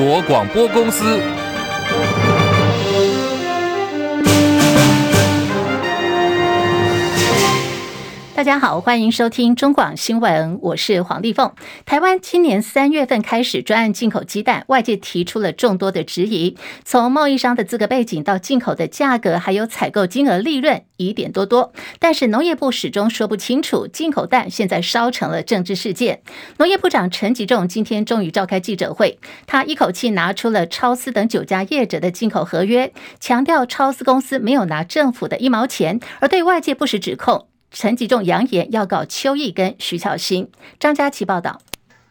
国广播公司。大家好，欢迎收听中广新闻，我是黄丽凤。台湾今年三月份开始专案进口鸡蛋，外界提出了众多的质疑，从贸易商的资格背景到进口的价格，还有采购金额、利润，疑点多多。但是农业部始终说不清楚，进口蛋现在烧成了政治事件。农业部长陈吉仲今天终于召开记者会，他一口气拿出了超丝等九家业者的进口合约，强调超丝公司没有拿政府的一毛钱，而对外界不实指控。陈吉仲扬言要告邱毅跟徐巧芯。张佳琪报道，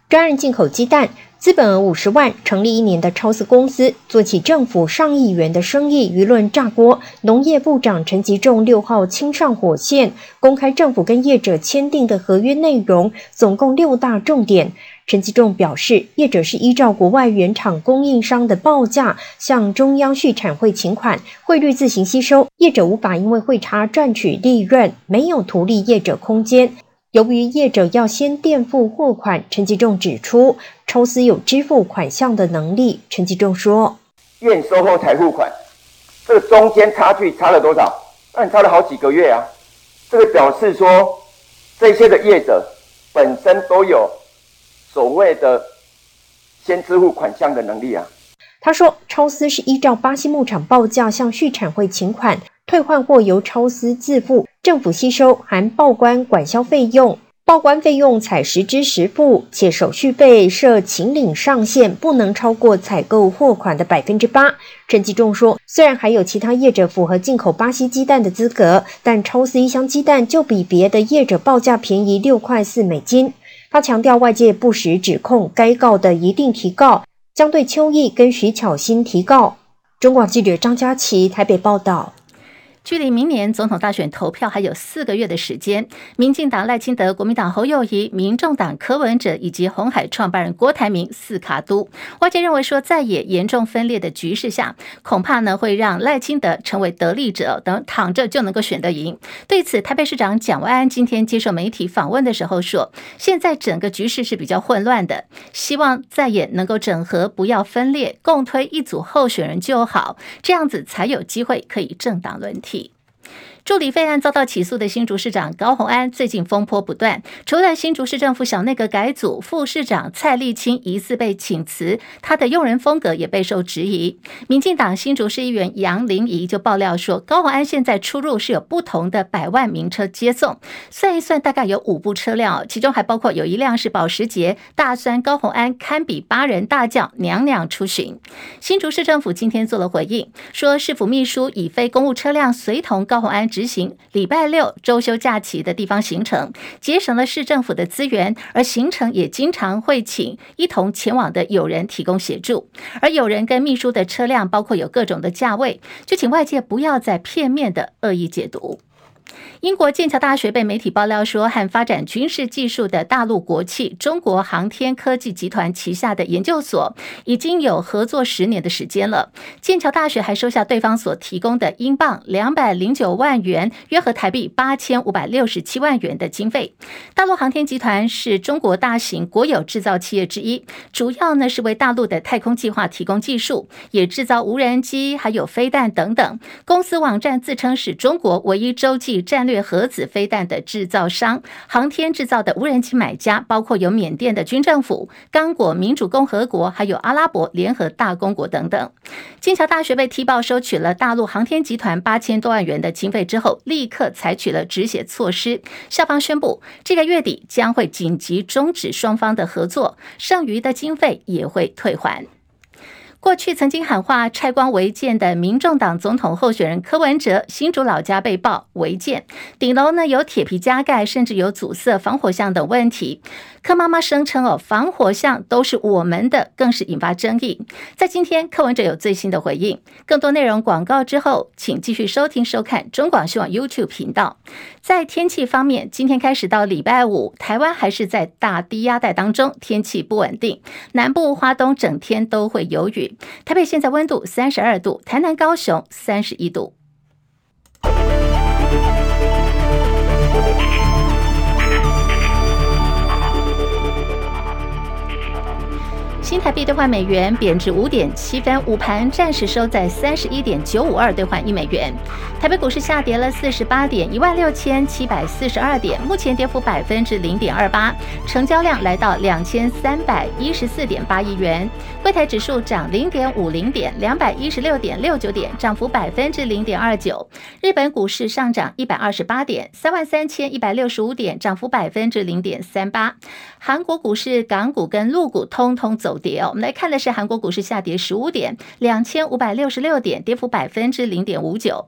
专案进口鸡蛋，资本额五十万，成立一年的超市公司，做起政府上亿元的生意，舆论炸锅。农业部长陈吉仲六号亲上火线，公开政府跟业者签订的合约内容，总共六大重点。陈吉仲表示，业者是依照国外原厂供应商的报价向中央畜产会请款，汇率自行吸收，业者无法因为汇差赚取利润，没有图利业者空间。由于业者要先垫付货款，陈吉仲指出，超丝有支付款项的能力。陈吉仲说：“验收后才付款，这个中间差距差了多少？那你差了好几个月啊！这个表示说，这些的业者本身都有。”所谓的先支付款项的能力啊，他说，超丝是依照巴西牧场报价向畜产会请款，退换货由超丝自付，政府吸收含报关管销费用，报关费用采实支实付，且手续费设请领上限，不能超过采购货款的百分之八。陈吉仲说，虽然还有其他业者符合进口巴西鸡蛋的资格，但超丝一箱鸡蛋就比别的业者报价便宜六块四美金。他强调，外界不实指控，该告的一定提告，将对邱毅跟徐巧芯提告。中广记者张佳琪台北报道。距离明年总统大选投票还有四个月的时间，民进党赖清德、国民党侯友宜、民众党柯文哲以及红海创办人郭台铭四卡都，外界认为说，在也严重分裂的局势下，恐怕呢会让赖清德成为得利者，等躺着就能够选得赢。对此，台北市长蒋万安今天接受媒体访问的时候说，现在整个局势是比较混乱的，希望在也能够整合，不要分裂，共推一组候选人就好，这样子才有机会可以政党轮替。助理费案遭到起诉的新竹市长高虹安最近风波不断，除了新竹市政府小内阁改组，副市长蔡丽清疑似被请辞，他的用人风格也备受质疑。民进党新竹市议员杨玲仪就爆料说，高虹安现在出入是有不同的百万名车接送，算一算大概有五部车辆，其中还包括有一辆是保时捷，大酸高虹安堪比八人大轿娘娘出巡。新竹市政府今天做了回应，说市府秘书以非公务车辆随同高虹安。执行礼拜六周休假期的地方行程，节省了市政府的资源，而行程也经常会请一同前往的友人提供协助，而友人跟秘书的车辆包括有各种的价位，就请外界不要再片面的恶意解读。英国剑桥大学被媒体爆料说，和发展军事技术的大陆国企中国航天科技集团旗下的研究所已经有合作十年的时间了。剑桥大学还收下对方所提供的英镑两百零九万元，约合台币八千五百六十七万元的经费。大陆航天集团是中国大型国有制造企业之一，主要呢是为大陆的太空计划提供技术，也制造无人机、还有飞弹等等。公司网站自称是中国唯一洲际战略核子飞弹的制造商，航天制造的无人机买家包括有缅甸的军政府、刚果民主共和国，还有阿拉伯联合大公国等等。剑桥大学被踢爆收取了大陆航天集团八千多万元的经费之后，立刻采取了止血措施。校方宣布，这个月底将会紧急终止双方的合作，剩余的经费也会退还。过去曾经喊话拆光违建的民众党总统候选人柯文哲，新竹老家被曝违建，顶楼呢有铁皮加盖，甚至有阻塞防火巷等问题。柯妈妈声称哦，防火巷都是我们的，更是引发争议。在今天，柯文哲有最新的回应。更多内容广告之后，请继续收听收看中广新闻 YouTube 频道。在天气方面，今天开始到礼拜五，台湾还是在大低压带当中，天气不稳定，南部、花东整天都会有雨。台北现在温度三十二度，台南、高雄三十一度。新台币兑换美元贬值五点七分，午盘暂时收在三十一点九五二兑换一美元。台北股市下跌了四十八点，一万六千七百四十二点，目前跌幅百分之零点二八，成交量来到两千三百一十四点八亿元。柜台指数涨零点五零点，两百一十六点六九点，涨幅百分之零点二九。日本股市上涨一百二十八点，三万三千一百六十五点，涨幅百分之零点三八。韩国股市、港股跟陆股通通走跌哦。我们来看的是韩国股市下跌十五点，两千五百六十六点，跌幅百分之零点五九。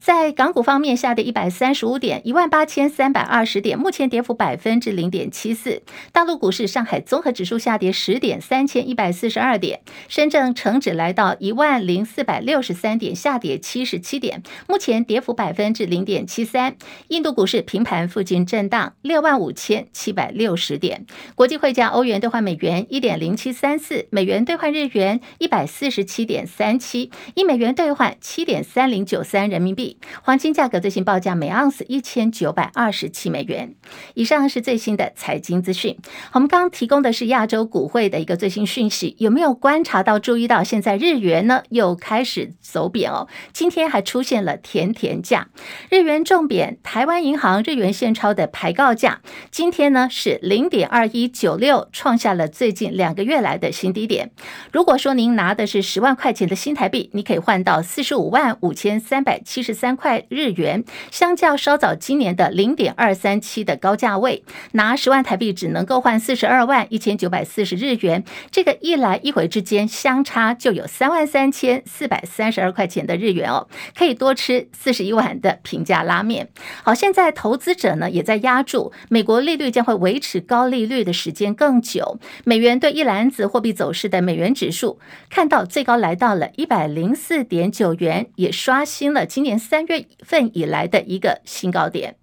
在港股方面，下跌一百三十五点，一万八千三百二十点，目前跌幅百分之零点七四。大陆股市，上海综合指数下跌十点，三千一百四十二点。深圳成指来到一万零四百六十三点，下跌七十七点，目前跌幅百分之零点七三。印度股市平盘附近震荡，六万五千七百六十点。国际汇价，欧元兑换美元一点零七三四，美元兑换日元一百四十七点三七，一美元兑换七点三零九三人民币。黄金价格最新报价每盎司一千九百二十七美元。以上是最新的财经资讯。我们刚刚提供的是亚洲股汇的一个最新讯息，有没有观察到、注意到现在日元呢又开始走贬哦？今天还出现了甜甜价，日元重贬。台湾银行日元现钞的排告价今天呢是零点二一九六，创下了最近两个月来的新低点。如果说您拿的是十万块钱的新台币，你可以换到四十五万五千三百七十。三块日元，相较稍早今年的零点二三七的高价位，拿十万台币只能够换四十二万一千九百四十日元，这个一来一回之间相差就有三万三千四百三十二块钱的日元哦，可以多吃四十一碗的平价拉面。好，现在投资者呢也在押注，美国利率将会维持高利率的时间更久，美元对一篮子货币走势的美元指数看到最高来到了一百零四点九元，也刷新了今年。三月份以来的一个新高点。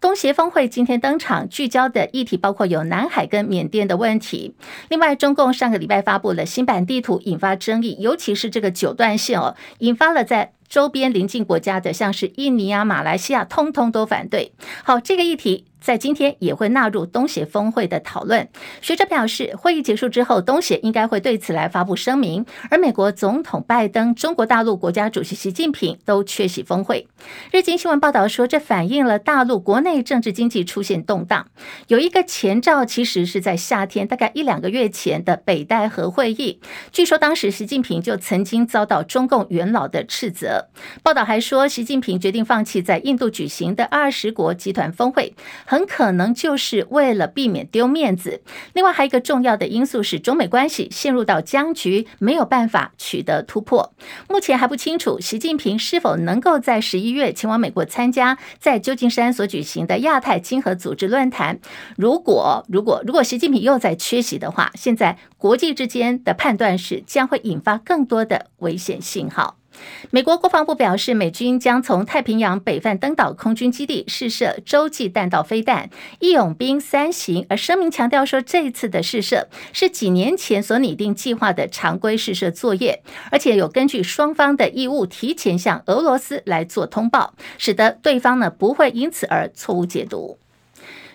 东协峰会今天登场，聚焦的议题包括有南海跟缅甸的问题。另外，中共上个礼拜发布了新版地图，引发争议，尤其是这个九段线哦，引发了在。周边邻近国家的，像是印尼啊、马来西亚，通通都反对。好，这个议题在今天也会纳入东协峰会的讨论。学者表示，会议结束之后，东协应该会对此来发布声明。而美国总统拜登、中国大陆国家主席习近平都缺席峰会。日经新闻报道说，这反映了大陆国内政治经济出现动荡。有一个前兆，其实是在夏天，大概一两个月前的北戴河会议。据说当时习近平就曾经遭到中共元老的斥责。报道还说，习近平决定放弃在印度举行的二十国集团峰会，很可能就是为了避免丢面子。另外，还有一个重要的因素是，中美关系陷入到僵局，没有办法取得突破。目前还不清楚习近平是否能够在十一月前往美国参加在旧金山所举行的亚太经合组织论坛。如果如果如果习近平又在缺席的话，现在国际之间的判断是将会引发更多的危险信号。美国国防部表示，美军将从太平洋北范登岛空军基地试射洲际弹道飞弹“义勇兵三型”，而声明强调说，这一次的试射是几年前所拟定计划的常规试射作业，而且有根据双方的义务提前向俄罗斯来做通报，使得对方呢不会因此而错误解读。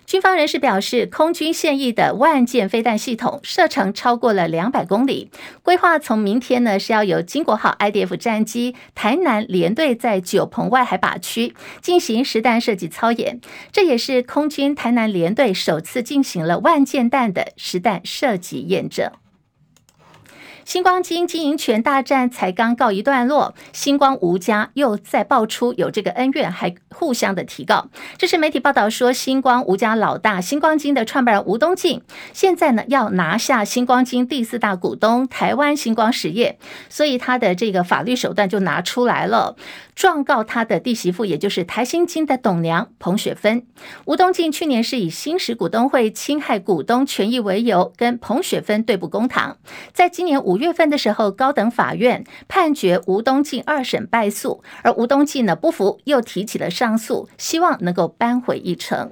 军方人士表示，空军现役的万箭飞弹系统射程超过了两百公里，规划从明天呢是要由金国号 IDF 战机台南联队在九鹏外海靶区进行实弹射击操演，这也是空军台南联队首次进行了万箭弹的实弹射击验证。星光金经营权大战才刚告一段落，星光吴家又再爆出有这个恩怨，还互相的提告。这是媒体报道说，星光吴家老大星光金的创办人吴东进，现在呢要拿下星光金第四大股东台湾星光实业，所以他的这个法律手段就拿出来了。状告他的弟媳妇，也就是台新金的董娘彭雪芬。吴东进去年是以行使股东会侵害股东权益为由，跟彭雪芬对簿公堂。在今年五五月份的时候，高等法院判决吴东进二审败诉，而吴东进呢不服，又提起了上诉，希望能够扳回一城。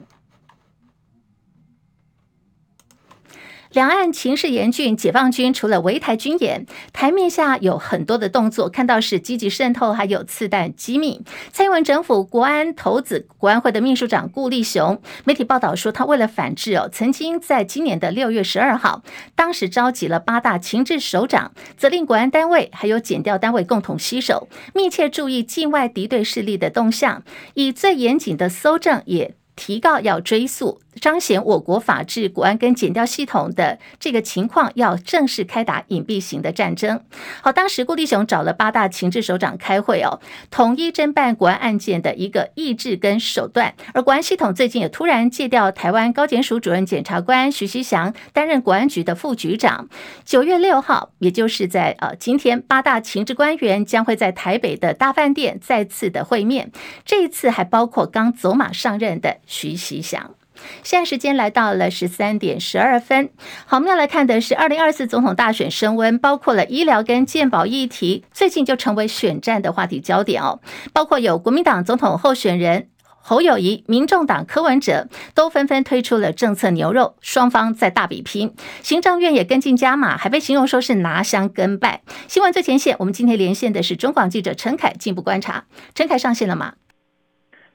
两岸情势严峻，解放军除了围台军演，台面下有很多的动作，看到是积极渗透，还有刺探机密。蔡英文政府国安头子国安会的秘书长顾立雄，媒体报道说，他为了反制哦，曾经在今年的六月十二号，当时召集了八大情治首长，责令国安单位还有检调单位共同携手，密切注意境外敌对势力的动向，以最严谨的搜证也提告要追诉。彰显我国法治、国安跟检调系统的这个情况，要正式开打隐蔽型的战争。好，当时顾立雄找了八大情治首长开会哦，统一侦办国安案件的一个意志跟手段。而国安系统最近也突然借调台湾高检署主任检察官徐熙祥担任国安局的副局长。九月六号，也就是在呃今天，八大情治官员将会在台北的大饭店再次的会面。这一次还包括刚走马上任的徐熙祥。现在时间来到了十三点十二分。好，我们要来看的是二零二四总统大选升温，包括了医疗跟健保议题，最近就成为选战的话题焦点哦。包括有国民党总统候选人侯友宜、民众党柯文哲都纷纷推出了政策牛肉，双方在大比拼。行政院也跟进加码，还被形容说是拿香跟拜。新闻最前线，我们今天连线的是中广记者陈凯，进一步观察。陈凯上线了吗？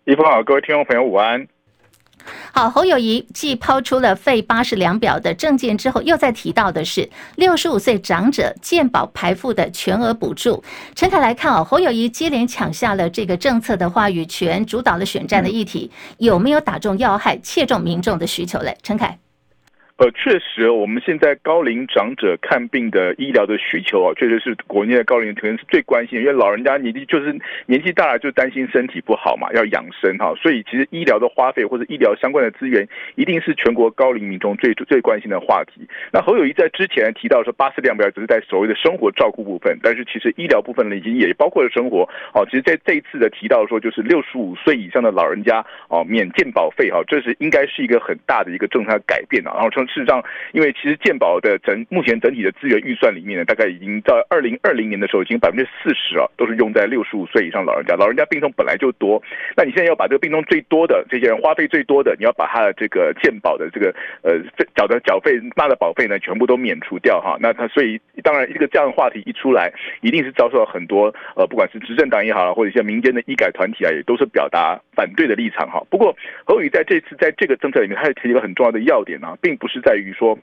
一峰好，各位听众朋友午安。好，侯友谊继抛出了废八十两表的证件之后，又再提到的是六十五岁长者健保排付的全额补助。陈凯来看哦，侯友谊接连抢下了这个政策的话语权，主导了选战的议题，有没有打中要害，切中民众的需求嘞？陈凯。呃，确实，我们现在高龄长者看病的医疗的需求啊，确实是国内的高龄可能是最关心，因为老人家年纪就是年纪大了，就担心身体不好嘛，要养生哈，所以其实医疗的花费或者医疗相关的资源，一定是全国高龄民众最最关心的话题。那侯友谊在之前提到说，八十量表只是在所谓的生活照顾部分，但是其实医疗部分呢，已经也包括了生活。哦，其实在这一次的提到说，就是六十五岁以上的老人家哦，免健保费哈，这是应该是一个很大的一个政策改变啊，然后从。事实上，因为其实健保的整目前整体的资源预算里面呢，大概已经到二零二零年的时候，已经百分之四十啊，都是用在六十五岁以上老人家。老人家病痛本来就多，那你现在要把这个病痛最多的这些人花费最多的，你要把他的这个健保的这个呃缴的缴费纳的保费呢，全部都免除掉哈。那他所以当然一个这样的话题一出来，一定是遭受了很多呃，不管是执政党也好，或者一些民间的医改团体啊，也都是表达反对的立场哈。不过侯宇在这次在这个政策里面，他也提一个很重要的要点啊，并不是。在于说。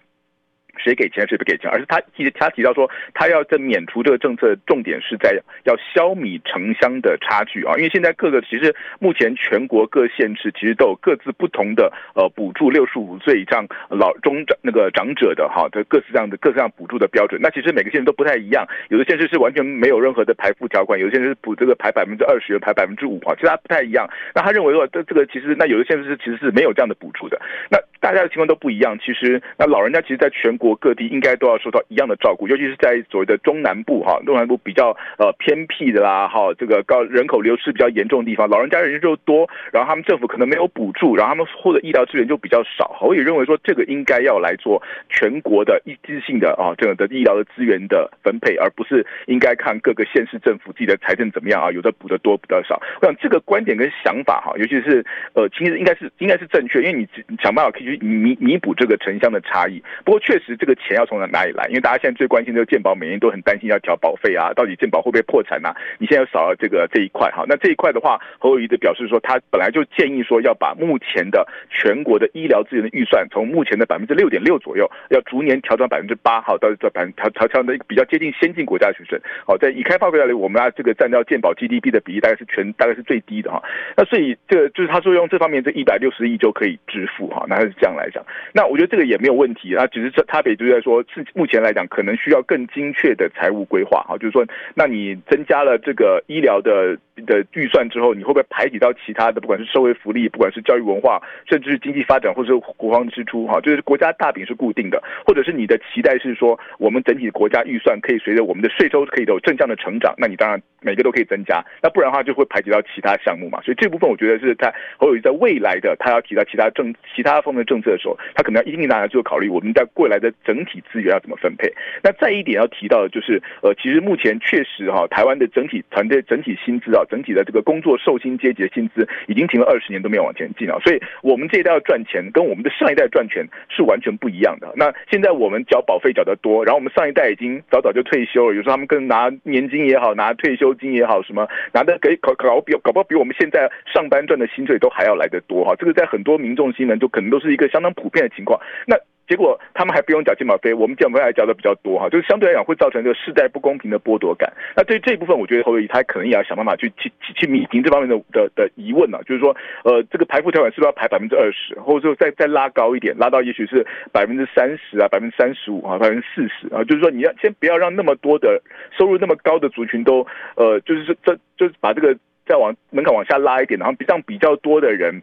谁给钱谁不给钱，而是他提他提到说，他要在免除这个政策，重点是在要消弭城乡的差距啊，因为现在各个其实目前全国各县市其实都有各自不同的呃补助六十五岁以上老中长那个长者的哈的各式这样的各式这样补助的标准，那其实每个县市都不太一样，有的县市是完全没有任何的排富条款，有的县市是补这个排百分之二十，排百分之五哈，其实它不太一样。那他认为说这这个其实那有的县市其实是没有这样的补助的，那大家的情况都不一样。其实那老人家其实在全国。各地应该都要受到一样的照顾，尤其是在所谓的中南部哈，中南部比较呃偏僻的啦哈，这个高人口流失比较严重的地方，老人家人就多，然后他们政府可能没有补助，然后他们获得医疗资源就比较少。我也认为说这个应该要来做全国的一致性的啊这个的医疗的资源的分配，而不是应该看各个县市政府自己的财政怎么样啊，有的补得多，补得少。我想这个观点跟想法哈，尤其是呃其实应该是应该是正确，因为你想办法可以去弥弥补这个城乡的差异。不过确实这个。钱要从哪哪里来？因为大家现在最关心的健保，每年都很担心要调保费啊，到底健保会不会破产啊？你现在又少了这个这一块哈，那这一块的话，侯友宜的表示说，他本来就建议说要把目前的全国的医疗资源的预算，从目前的百分之六点六左右，要逐年调整百分之八，好，到这百分调调调的比较接近先进国家水准。好，在已开发国家里，我们啊这个占到健保 GDP 的比例大概是全大概是最低的哈。那所以这个就是他说用这方面这一百六十亿就可以支付哈，那他是这样来讲。那我觉得这个也没有问题啊，只是这他也就是说，是目前来讲，可能需要更精确的财务规划。啊，就是说，那你增加了这个医疗的的预算之后，你会不会排挤到其他的，不管是社会福利，不管是教育文化，甚至是经济发展，或者是国防支出哈，就是国家大饼是固定的，或者是你的期待是说，我们整体国家预算可以随着我们的税收可以有正向的成长，那你当然每个都可以增加，那不然的话就会排挤到其他项目嘛，所以这部分我觉得是在侯友宜在未来的他要提到其他政其他方面政策的时候，他可能要一定大家做考虑，我们在未来的整体资源要怎么分配。那再一点要提到的就是，呃，其实目前确实哈，台湾的整体团队整体薪资啊。整体的这个工作受薪阶级的薪资已经停了二十年都没有往前进了。所以我们这一代要赚钱，跟我们的上一代赚钱是完全不一样的。那现在我们缴保费缴得多，然后我们上一代已经早早就退休了，有时候他们跟拿年金也好，拿退休金也好，什么拿的给搞搞比搞不好比我们现在上班赚的薪水都还要来得多哈。这个在很多民众心里就可能都是一个相当普遍的情况。那。结果他们还不用缴健保费，我们健保费还缴的比较多哈，就是相对来讲会造成这个世代不公平的剥夺感。那对于这一部分，我觉得侯友宜他可能也要想办法去去去弭平这方面的的的疑问呢、啊，就是说，呃，这个排付条款是不是要排百分之二十，或者说再再拉高一点，拉到也许是百分之三十啊，百分之三十五啊，百分之四十啊，就是说你要先不要让那么多的收入那么高的族群都呃，就是这就是把这个再往门槛往下拉一点，然后让比较多的人。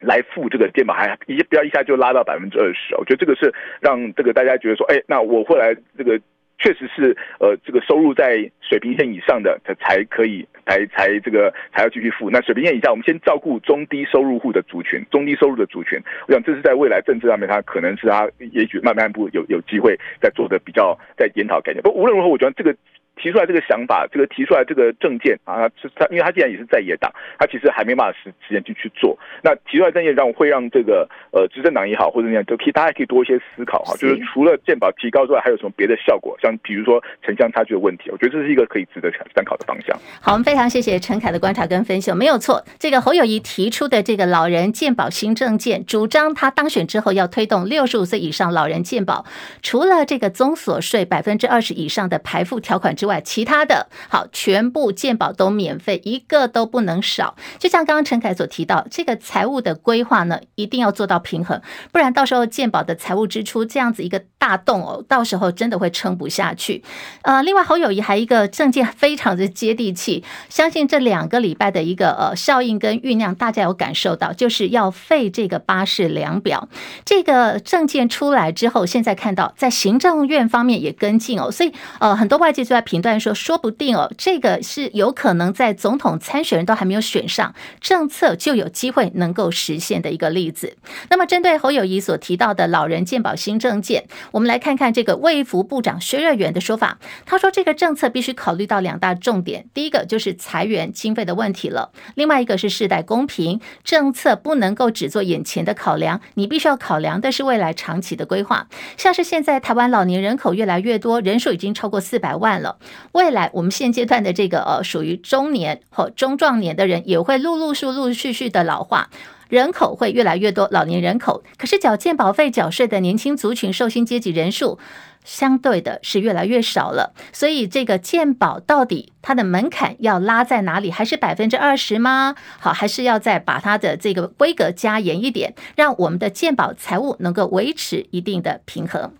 来付这个电保还一不要一下就拉到百分之二十，我觉得这个是让这个大家觉得说，哎，那我后来这个确实是呃这个收入在水平线以上的才才可以才才这个才要继续付。那水平线以下，我们先照顾中低收入户的族群，中低收入的族群，我想这是在未来政治上面，它可能是它也许慢慢步有有机会在做的比较在研讨概念。不无论如何，我觉得这个。提出来这个想法，这个提出来这个政见啊，是他，因为他既然也是在野党，他其实还没办法时时间去去做。那提出来政见让会让这个呃执政党也好，或者那样都可以，大家可以多一些思考哈。就是除了健保提高之外，还有什么别的效果？像比如说城乡差距的问题，我觉得这是一个可以值得参考的方向。好，我们非常谢谢陈凯的观察跟分析，没有错。这个侯友谊提出的这个老人健保新政见，主张他当选之后要推动六十五岁以上老人健保，除了这个综所税百分之二十以上的排付条款之外，外其他的。好，全部健保都免费，一个都不能少。就像刚刚陈凯所提到，这个财务的规划呢，一定要做到平衡，不然到时候健保的财务支出这样子一个大洞哦，到时候真的会撑不下去。呃，另外侯友谊还一个证件非常的接地气，相信这两个礼拜的一个呃效应跟酝酿，大家有感受到，就是要废这个巴士量表。这个证件出来之后，现在看到在行政院方面也跟进哦，所以呃很多外界就在评断说，说不。定哦，这个是有可能在总统参选人都还没有选上，政策就有机会能够实现的一个例子。那么，针对侯友谊所提到的老人健保新政见，我们来看看这个卫福部长薛瑞元的说法。他说，这个政策必须考虑到两大重点，第一个就是裁员经费的问题了，另外一个是世代公平。政策不能够只做眼前的考量，你必须要考量的是未来长期的规划。像是现在台湾老年人口越来越多，人数已经超过四百万了，未来我们。现阶段的这个呃，属于中年或中壮年的人，也会陆陆续陆续续的老化，人口会越来越多，老年人口。可是缴健保费、缴税的年轻族群、受薪阶级人数，相对的是越来越少了。所以这个健保到底它的门槛要拉在哪里？还是百分之二十吗？好，还是要再把它的这个规格加严一点，让我们的健保财务能够维持一定的平衡。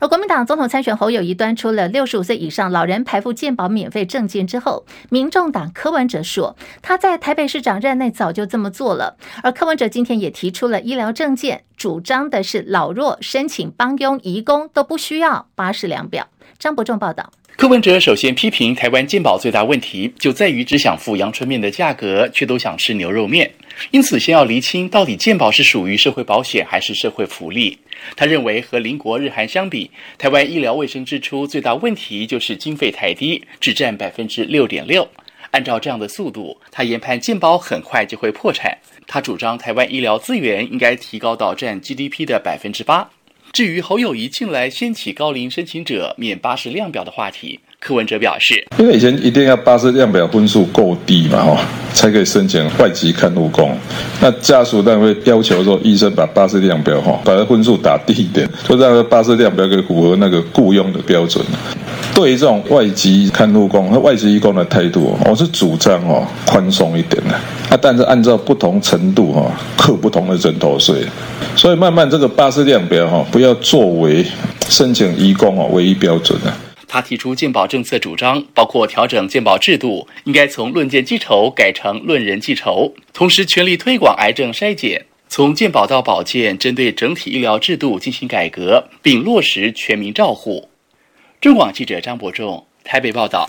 而国民党总统参选侯友谊端出了六十五岁以上老人排腹健保免费证件之后，民众党柯文哲说他在台北市长任内早就这么做了。而柯文哲今天也提出了医疗证件，主张的是老弱申请帮佣、移工都不需要八十两表。张伯仲报道。柯文哲首先批评台湾健保最大问题就在于只想付阳春面的价格，却都想吃牛肉面。因此，先要厘清到底健保是属于社会保险还是社会福利。他认为和邻国日韩相比，台湾医疗卫生支出最大问题就是经费太低，只占百分之六点六。按照这样的速度，他研判健保很快就会破产。他主张台湾医疗资源应该提高到占 GDP 的百分之八。至于侯友谊近来掀起高龄申请者免八十量表的话题，柯文哲表示，因为以前一定要八十量表分数够低嘛，哈，才可以申请外籍看护工。那家属当然会要求说，医生把八十量表哈，把它分数打低一点，就让八十量表可以符合那个雇佣的标准。对于这种外籍看护工和外籍移工的态度，我是主张哦宽松一点的啊，但是按照不同程度哈，课不同的人头税。所以慢慢这个巴士量表哈，不要作为申请移工哦唯一标准的。他提出健保政策主张，包括调整健保制度，应该从论件计酬改成论人计酬，同时全力推广癌症筛检，从健保到保健，针对整体医疗制度进行改革，并落实全民照护。中广记者张伯仲台北报道。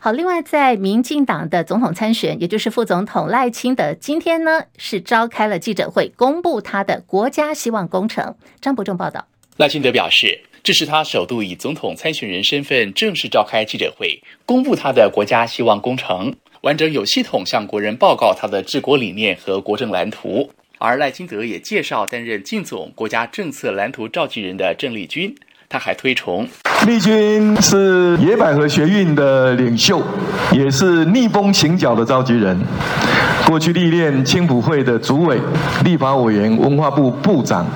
好，另外在民进党的总统参选，也就是副总统赖清德，今天呢是召开了记者会，公布他的国家希望工程。张伯仲报道。赖清德表示，这是他首度以总统参选人身份正式召开记者会，公布他的国家希望工程。完整有系统向国人报告他的治国理念和国政蓝图。而赖清德也介绍担任竞总国家政策蓝图召集人的郑丽君。他还推崇丽君是野百合学运的领袖，也是逆风行脚的召集人。过去历练青埔会的主委、立法委员、文化部部长，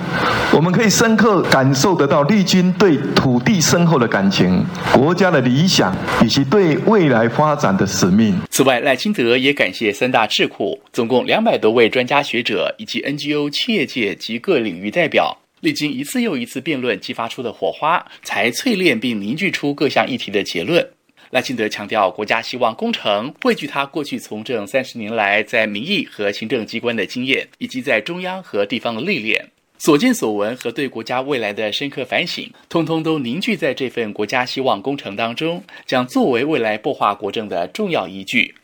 我们可以深刻感受得到丽君对土地深厚的感情、国家的理想以及对未来发展的使命。此外，赖清德也感谢三大智库，总共两百多位专家学者以及 NGO、企业界及各领域代表。历经一次又一次辩论，激发出的火花，才淬炼并凝聚出各项议题的结论。赖清德强调，国家希望工程汇聚他过去从政三十年来在民意和行政机关的经验，以及在中央和地方的历练，所见所闻和对国家未来的深刻反省，通通都凝聚在这份国家希望工程当中，将作为未来擘划国政的重要依据。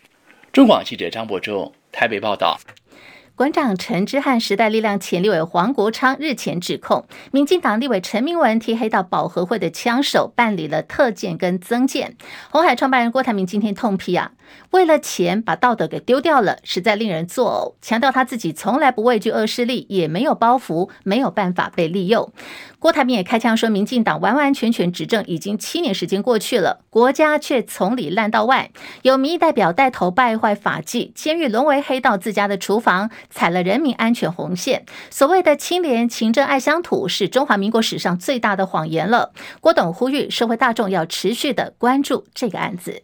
中广记者张伯仲台北报道。馆长陈之汉、时代力量前立委黄国昌日前指控，民进党立委陈明文替黑道保和会的枪手办理了特建跟增建。红海创办人郭台铭今天痛批啊。为了钱把道德给丢掉了，实在令人作呕。强调他自己从来不畏惧恶势力，也没有包袱，没有办法被利用。郭台铭也开枪说，民进党完完全全执政已经七年时间过去了，国家却从里烂到外，有民意代表带头败坏法纪，监狱沦为黑道自家的厨房，踩了人民安全红线。所谓的清廉、勤政、爱乡土，是中华民国史上最大的谎言了。郭董呼吁社会大众要持续的关注这个案子。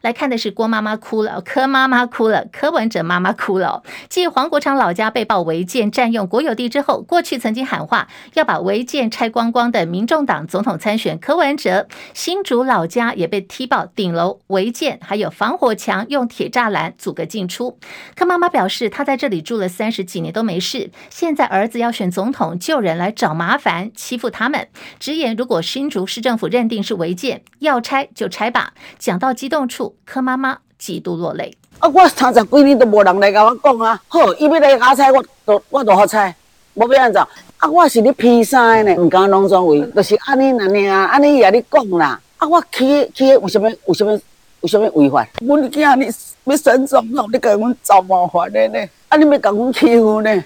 来看的是郭妈妈哭了，柯妈妈哭了，柯文哲妈妈哭了。继黄国昌老家被曝违建占用国有地之后，过去曾经喊话要把违建拆光光的民众党总统参选柯文哲，新竹老家也被踢爆顶楼违建，还有防火墙用铁栅栏阻隔进出。柯妈妈表示，她在这里住了三十几年都没事，现在儿子要选总统，就人来找麻烦，欺负他们。直言，如果新竹市政府认定是违建，要拆就拆吧。讲到激动处。柯妈妈几度落泪。啊，我三十几年都无人来跟我讲啊，好，伊要来加菜，我都我都好菜，无变安怎？啊，我是咧披萨呢，唔敢农庄位，就是安尼安尼啊，安尼伊也咧讲啦。啊，我去去，为什么为什么为什么违法？我你今日要选总统，你跟我找麻烦的呢？啊，你要跟我欺负呢？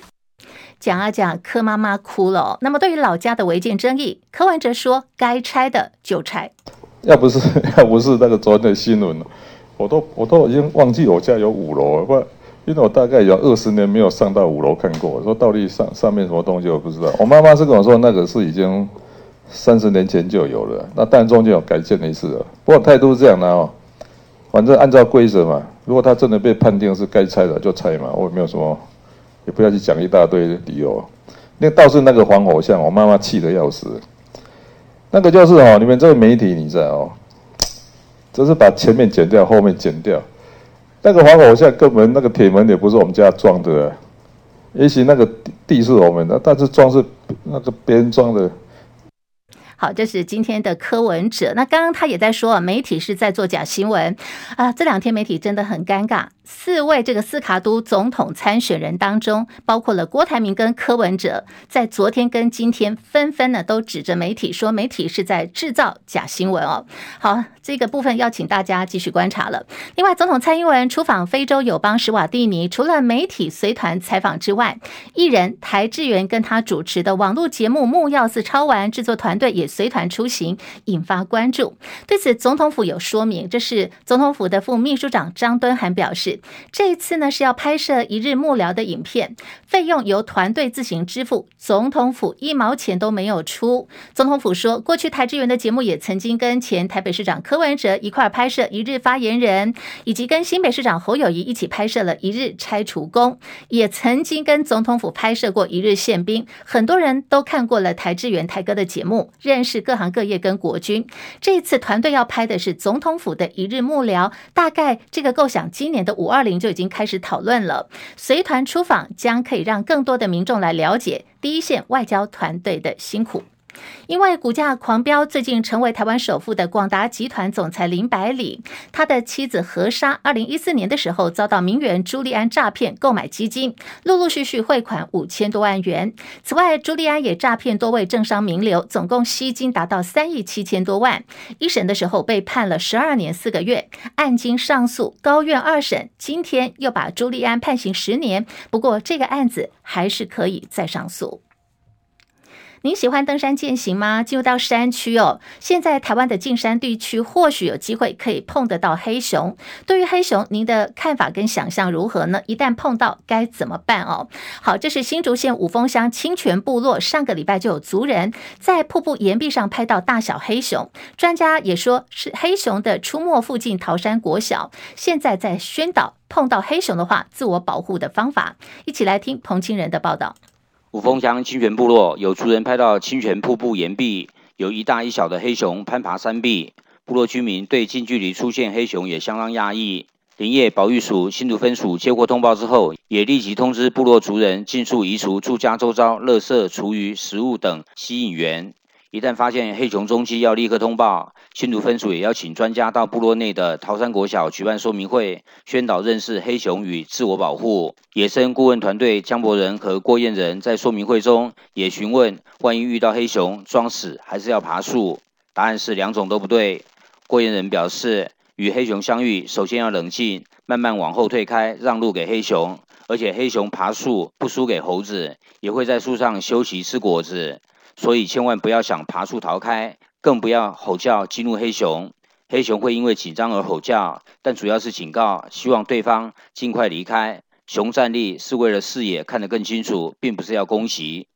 讲啊讲，柯妈妈哭了哦。那么对于老家的违建争议，柯文哲说该拆的就拆。要不是 要不是那个昨天的新闻。我都我都已经忘记我家有五楼了，不，因为我大概有二十年没有上到五楼看过。我说到底上上面什么东西我不知道。我妈妈是跟我说那个是已经三十年前就有了，那但中间有改建了一次了。不过态度是这样的哦，反正按照规则嘛，如果他真的被判定是该拆的就拆嘛，我也没有什么，也不要去讲一大堆理由。那倒是那个防火巷，我妈妈气得要死。那个就是哦，你们这个媒体你知道哦。就是把前面剪掉，后面剪掉。那个防火巷根本那个铁门也不是我们家装的，也许那个地是我们的，但是装是那个别人装的。好，这是今天的柯文哲。那刚刚他也在说，媒体是在做假新闻啊。这两天媒体真的很尴尬。四位这个斯卡都总统参选人当中，包括了郭台铭跟柯文哲，在昨天跟今天纷纷呢都指着媒体说，媒体是在制造假新闻哦。好，这个部分要请大家继续观察了。另外，总统蔡英文出访非洲友邦史瓦蒂尼，除了媒体随团采访之外，艺人台志源跟他主持的网络节目《木曜4超玩》制作团队也随团出行，引发关注。对此，总统府有说明，这是总统府的副秘书长张敦涵表示。这一次呢是要拍摄一日幕僚的影片，费用由团队自行支付，总统府一毛钱都没有出。总统府说，过去邰智源的节目也曾经跟前台北市长柯文哲一块拍摄一日发言人，以及跟新北市长侯友谊一起拍摄了一日拆除工，也曾经跟总统府拍摄过一日宪兵。很多人都看过了邰智源台哥的节目，是各行各业跟国军。这次团队要拍的是总统府的一日幕僚，大概这个构想今年的五二零就已经开始讨论了，随团出访将可以让更多的民众来了解第一线外交团队的辛苦。因为股价狂飙，最近成为台湾首富的广达集团总裁林百里，他的妻子何莎，二零一四年的时候遭到名媛朱利安诈骗购买基金，陆陆续续汇款五千多万元。此外，朱利安也诈骗多位政商名流，总共吸金达到三亿七千多万。一审的时候被判了十二年四个月，案经上诉，高院二审今天又把朱利安判刑十年，不过这个案子还是可以再上诉。您喜欢登山健行吗？进入到山区哦，现在台湾的近山地区或许有机会可以碰得到黑熊。对于黑熊，您的看法跟想象如何呢？一旦碰到该怎么办哦？好，这是新竹县五峰乡清泉部落，上个礼拜就有族人在瀑布岩壁上拍到大小黑熊，专家也说是黑熊的出没附近桃山国小，现在在宣导碰到黑熊的话，自我保护的方法。一起来听彭清仁的报道。五峰乡清泉部落有族人拍到清泉瀑布岩壁有一大一小的黑熊攀爬山壁，部落居民对近距离出现黑熊也相当讶异。林业保育署新竹分署接获通报之后，也立即通知部落族人尽速移除住家周遭垃圾、厨余、食物等吸引源。一旦发现黑熊踪迹，要立刻通报。新竹分署也邀请专家到部落内的桃山国小举办说明会，宣导认识黑熊与自我保护。野生顾问团队江博仁和郭燕仁在说明会中也询问：万一遇到黑熊，装死还是要爬树？答案是两种都不对。郭燕仁表示，与黑熊相遇，首先要冷静，慢慢往后退开，让路给黑熊。而且黑熊爬树不输给猴子，也会在树上休息吃果子。所以千万不要想爬树逃开，更不要吼叫激怒黑熊。黑熊会因为紧张而吼叫，但主要是警告，希望对方尽快离开。熊站立是为了视野看得更清楚，并不是要攻击。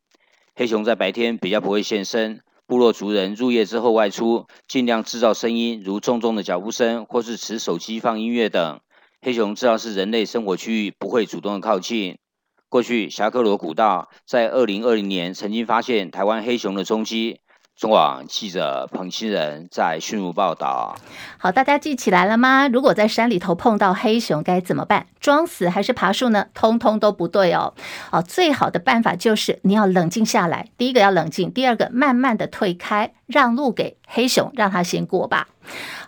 黑熊在白天比较不会现身，部落族人入夜之后外出，尽量制造声音，如重重的脚步声或是持手机放音乐等。黑熊知道是人类生活区域，不会主动的靠近。过去，霞喀罗古道在二零二零年曾经发现台湾黑熊的踪迹。中广记者彭清仁在讯武报道。好，大家记起来了吗？如果在山里头碰到黑熊该怎么办？装死还是爬树呢？通通都不对哦。哦，最好的办法就是你要冷静下来。第一个要冷静，第二个慢慢的退开，让路给黑熊，让他先过吧。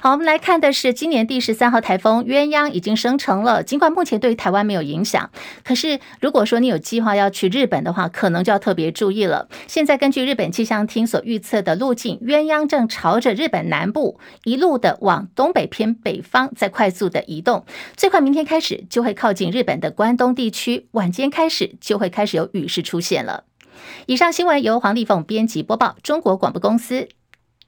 好，我们来看的是今年第十三号台风鸳鸯已经生成了，尽管目前对台湾没有影响，可是如果说你有计划要去日本的话，可能就要特别注意了。现在根据日本气象厅所预测的路径，鸳鸯正朝着日本南部一路的往东北偏北方在快速的移动，最快明天开始就会靠近日本的关东地区，晚间开始就会开始有雨势出现了。以上新闻由黄丽凤编辑播报，中国广播公司。